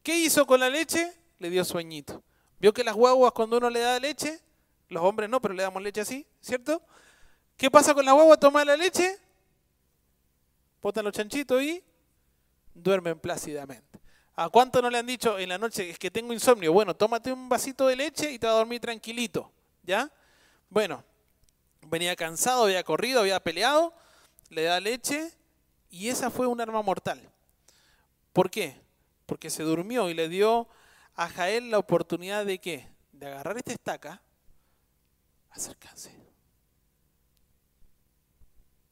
¿Qué hizo con la leche? Le dio sueñito. ¿Vio que las guaguas cuando uno le da leche, los hombres no, pero le damos leche así, ¿cierto? ¿Qué pasa con la guagua? Toma la leche, botan los chanchitos y duermen plácidamente. ¿A cuánto no le han dicho en la noche es que tengo insomnio? Bueno, tómate un vasito de leche y te va a dormir tranquilito, ¿ya? Bueno, venía cansado, había corrido, había peleado, le da leche y esa fue un arma mortal. ¿Por qué? Porque se durmió y le dio a Jael la oportunidad de qué? De agarrar esta estaca, acercarse.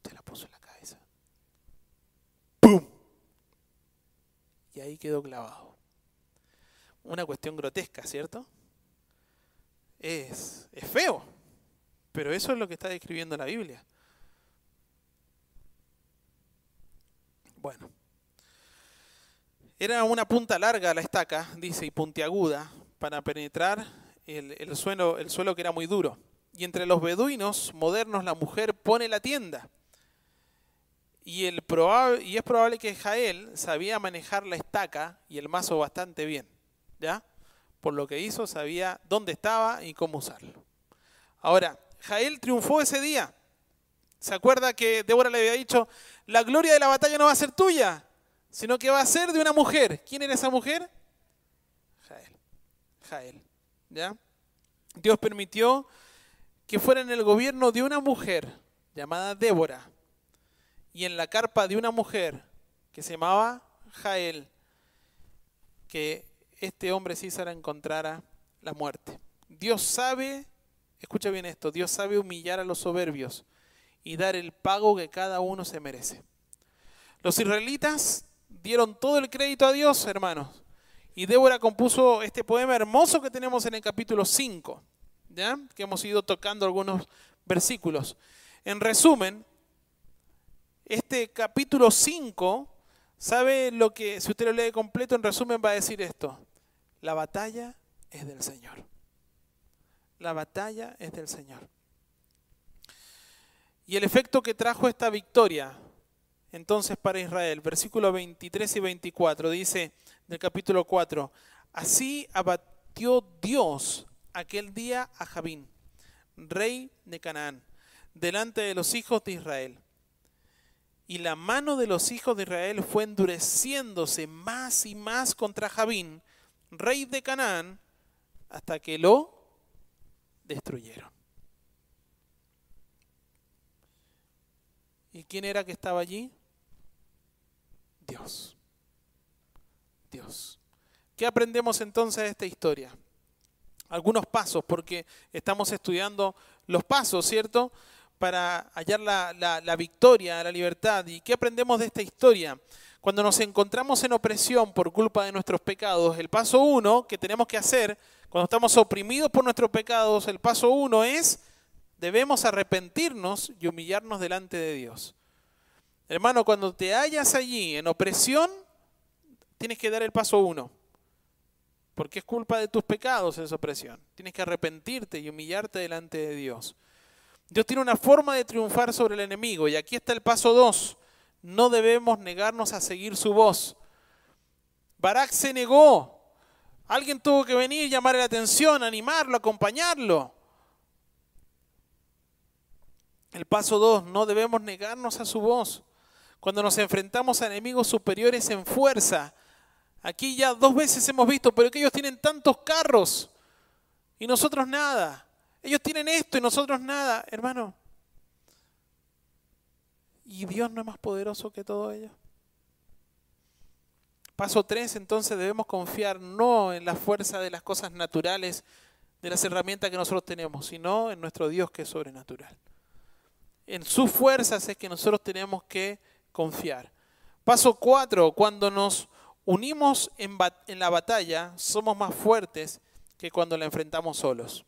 Te la puso en la cabeza. ¡Pum! Y ahí quedó clavado. Una cuestión grotesca, ¿cierto? Es, es feo, pero eso es lo que está describiendo la Biblia. Bueno. Era una punta larga la estaca, dice, y puntiaguda, para penetrar el, suelo, el suelo que era muy duro. Y entre los beduinos modernos la mujer pone la tienda. Y, es probable que Jael sabía manejar la estaca y el mazo bastante bien. ¿Ya? Por lo que hizo, sabía dónde estaba y cómo usarlo. Ahora, Jael triunfó ese día. ¿Se acuerda que Débora le había dicho, la gloria de la batalla no va a ser tuya, sino que va a ser de una mujer. ¿Quién era esa mujer? Jael. Jael. ¿Ya? Dios permitió que fuera en el gobierno de una mujer llamada Débora y en la carpa de una mujer que se llamaba Jael, que este hombre César encontrara la muerte. Dios sabe, escucha bien esto, Dios sabe humillar a los soberbios y dar el pago que cada uno se merece. Los israelitas dieron todo el crédito a Dios, hermanos. Y Débora compuso este poema hermoso que tenemos en el capítulo 5, ¿ya? que hemos ido tocando algunos versículos. En resumen, este capítulo 5, ¿sabe lo que, si usted lo lee completo, en resumen va a decir esto? La batalla es del Señor. La batalla es del Señor. Y el efecto que trajo esta victoria entonces para Israel. Versículos 23 y 24 dice del capítulo 4, así abatió Dios aquel día a Jabín, rey de Canaán, delante de los hijos de Israel. Y la mano de los hijos de Israel fue endureciéndose más y más contra Jabín, rey de Canaán, hasta que lo destruyeron. ¿Y quién era que estaba allí? Dios. Dios. ¿Qué aprendemos entonces de esta historia? Algunos pasos, porque estamos estudiando los pasos, ¿cierto? Para hallar la, victoria, la libertad. ¿Y qué aprendemos de esta historia? Cuando nos encontramos en opresión por culpa de nuestros pecados, el paso uno que tenemos que hacer, cuando estamos oprimidos por nuestros pecados, el paso uno es, debemos arrepentirnos y humillarnos delante de Dios. Hermano, cuando te hallas allí en opresión, tienes que dar el paso uno. Porque es culpa de tus pecados esa opresión. Tienes que arrepentirte y humillarte delante de Dios. Dios tiene una forma de triunfar sobre el enemigo. Y aquí está el paso dos. No debemos negarnos a seguir su voz. Barak se negó. Alguien tuvo que venir, llamarle la atención, animarlo, acompañarlo. El paso dos, no debemos negarnos a su voz. Cuando nos enfrentamos a enemigos superiores en fuerza, Aquí ya dos veces hemos visto, pero que ellos tienen tantos carros y nosotros nada. Ellos tienen esto y nosotros nada, hermano. ¿Y Dios no es más poderoso que todo ello? Paso tres, entonces debemos confiar no en la fuerza de las cosas naturales, de las herramientas que nosotros tenemos, sino en nuestro Dios que es sobrenatural. En sus fuerzas es que nosotros tenemos que confiar. Paso cuatro, cuando nos unimos en, la batalla, somos más fuertes que cuando la enfrentamos solos.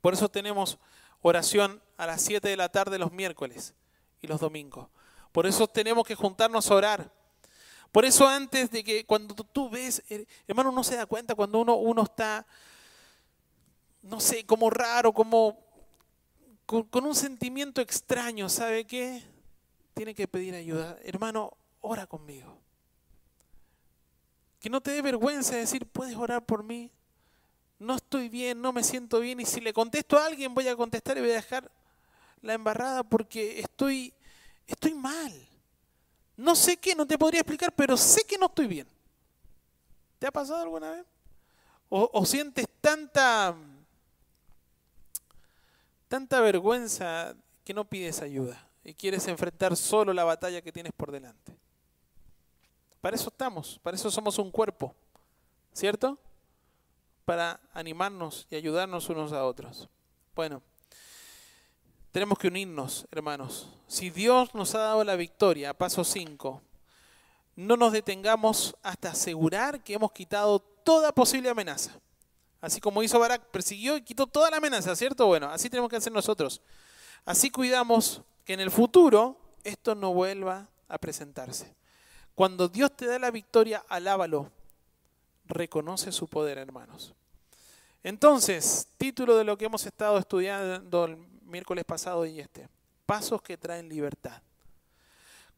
Por eso tenemos oración a las 7 de la tarde los miércoles y los domingos. Por eso tenemos que juntarnos a orar. Por eso antes de que cuando tú ves, hermano, uno se da cuenta cuando uno, uno está, no sé, como raro, como con, con un sentimiento extraño, ¿sabe qué? Tiene que pedir ayuda. Hermano, ora conmigo. Que no te dé vergüenza decir, puedes orar por mí. No estoy bien, no me siento bien. Y si le contesto a alguien, voy a contestar y voy a dejar la embarrada porque estoy, estoy mal. No sé qué, no te podría explicar, pero sé que no estoy bien. ¿Te ha pasado alguna vez? O, o sientes tanta, tanta vergüenza que no pides ayuda y quieres enfrentar solo la batalla que tienes por delante. Para eso estamos, para eso somos un cuerpo, ¿cierto? Para animarnos y ayudarnos unos a otros. Bueno, tenemos que unirnos, hermanos. Si Dios nos ha dado la victoria, paso 5, no nos detengamos hasta asegurar que hemos quitado toda posible amenaza. Así como hizo Barak, persiguió y quitó toda la amenaza, ¿cierto? Bueno, así tenemos que hacer nosotros. Así cuidamos que en el futuro esto no vuelva a presentarse. Cuando Dios te da la victoria, alábalo. Reconoce su poder, hermanos. Entonces, título de lo que hemos estado estudiando el miércoles pasado y este. Pasos que traen libertad.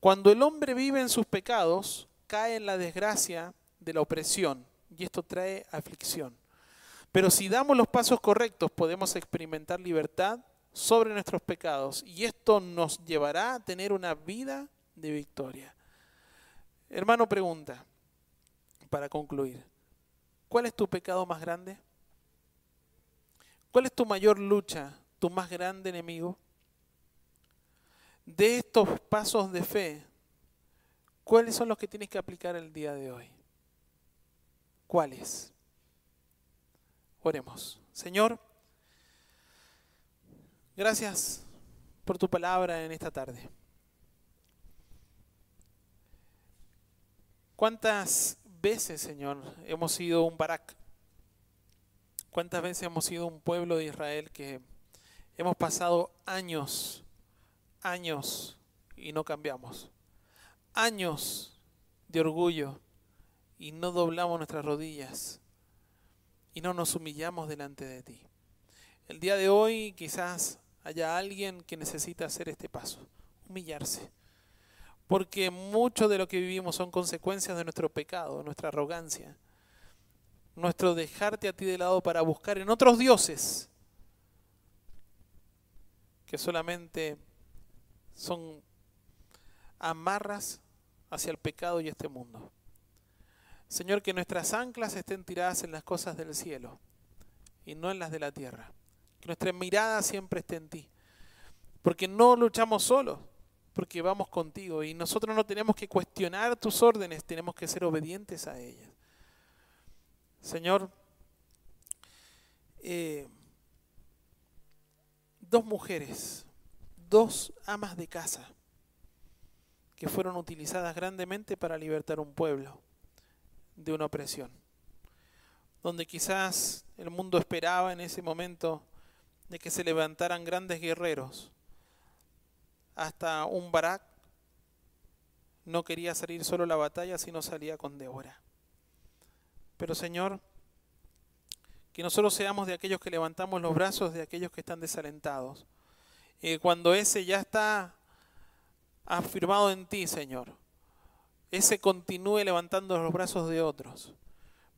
Cuando el hombre vive en sus pecados, cae en la desgracia de la opresión y esto trae aflicción. Pero si damos los pasos correctos, podemos experimentar libertad sobre nuestros pecados y esto nos llevará a tener una vida de victoria. Hermano pregunta, para concluir, ¿cuál es tu pecado más grande? ¿Cuál es tu mayor lucha, tu más grande enemigo? De estos pasos de fe, ¿cuáles son los que tienes que aplicar el día de hoy? ¿Cuáles? Oremos. Señor, gracias por tu palabra en esta tarde. ¿Cuántas veces, Señor, hemos sido un Barak? ¿Cuántas veces hemos sido un pueblo de Israel que hemos pasado años, años y no cambiamos? Años de orgullo y no doblamos nuestras rodillas y no nos humillamos delante de ti. El día de hoy quizás haya alguien que necesita hacer este paso, humillarse porque mucho de lo que vivimos son consecuencias de nuestro pecado, nuestra arrogancia, nuestro dejarte a ti de lado para buscar en otros dioses que solamente son amarras hacia el pecado y este mundo. Señor, que nuestras anclas estén tiradas en las cosas del cielo y no en las de la tierra. Que nuestra mirada siempre esté en ti. Porque no luchamos solos porque vamos contigo y nosotros no tenemos que cuestionar tus órdenes, tenemos que ser obedientes a ellas. Señor, eh, dos mujeres, dos amas de casa, que fueron utilizadas grandemente para libertar un pueblo de una opresión. Donde quizás el mundo esperaba en ese momento de que se levantaran grandes guerreros. Hasta un Barak no quería salir solo a la batalla, sino salía con Débora. Pero Señor, que nosotros seamos de aquellos que levantamos los brazos de aquellos que están desalentados. Cuando ese ya está afirmado en ti, Señor, ese continúe levantando los brazos de otros.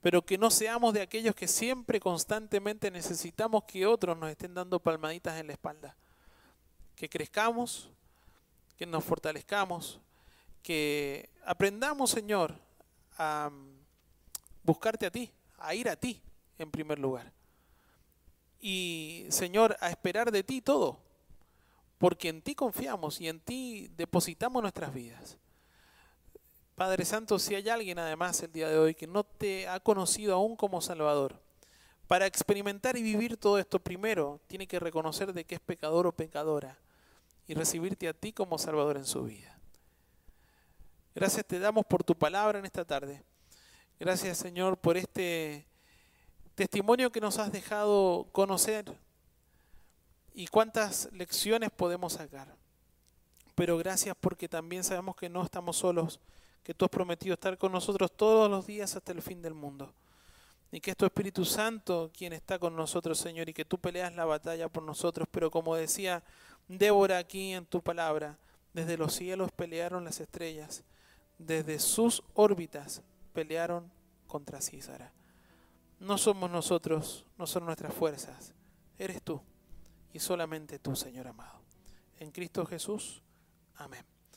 Pero que no seamos de aquellos que siempre constantemente necesitamos que otros nos estén dando palmaditas en la espalda. Que crezcamos, que nos fortalezcamos, que aprendamos, Señor, a buscarte a ti, a ir a ti en primer lugar. Y, Señor, a esperar de ti todo, porque en ti confiamos y en ti depositamos nuestras vidas. Padre Santo, si hay alguien además el día de hoy que no te ha conocido aún como Salvador, para experimentar y vivir todo esto primero, tiene que reconocer de que es pecador o pecadora y recibirte a ti como Salvador en su vida. Gracias te damos por tu palabra en esta tarde. Gracias Señor por este testimonio que nos has dejado conocer y cuántas lecciones podemos sacar. Pero gracias porque también sabemos que no estamos solos que tú has prometido estar con nosotros todos los días hasta el fin del mundo. Y que es tu Espíritu Santo quien está con nosotros, Señor, y que tú peleas la batalla por nosotros. Pero como decía Débora aquí en tu palabra, desde los cielos pelearon las estrellas, desde sus órbitas pelearon contra Císara. No somos nosotros, no son nuestras fuerzas, eres tú y solamente tú, Señor amado. En Cristo Jesús, amén.